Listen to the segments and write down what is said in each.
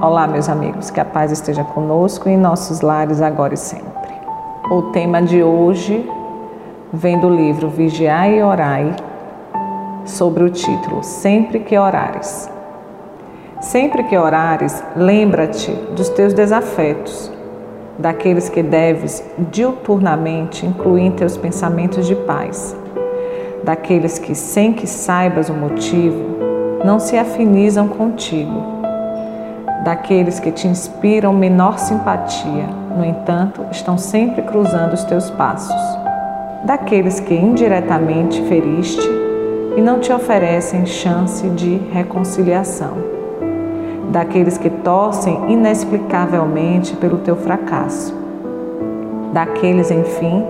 Olá, meus amigos, que a paz esteja conosco em nossos lares agora e sempre. O tema de hoje vem do livro Vigiai e Orai, sobre o título Sempre que orares. Sempre que orares, lembra-te dos teus desafetos, daqueles que deves diuturnamente incluir em teus pensamentos de paz, daqueles que, sem que saibas o motivo, não se afinizam contigo daqueles que te inspiram menor simpatia, no entanto, estão sempre cruzando os teus passos, daqueles que indiretamente feriste e não te oferecem chance de reconciliação, daqueles que torcem inexplicavelmente pelo teu fracasso, daqueles, enfim,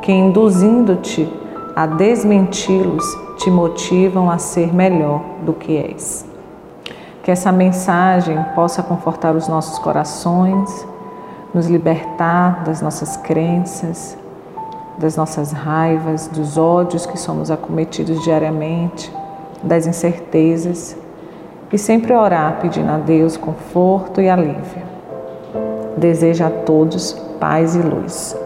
que induzindo-te a desmenti-los, te motivam a ser melhor do que és. Que essa mensagem possa confortar os nossos corações, nos libertar das nossas crenças, das nossas raivas, dos ódios que somos acometidos diariamente, das incertezas e sempre orar pedindo a Deus conforto e alívio. Desejo a todos paz e luz.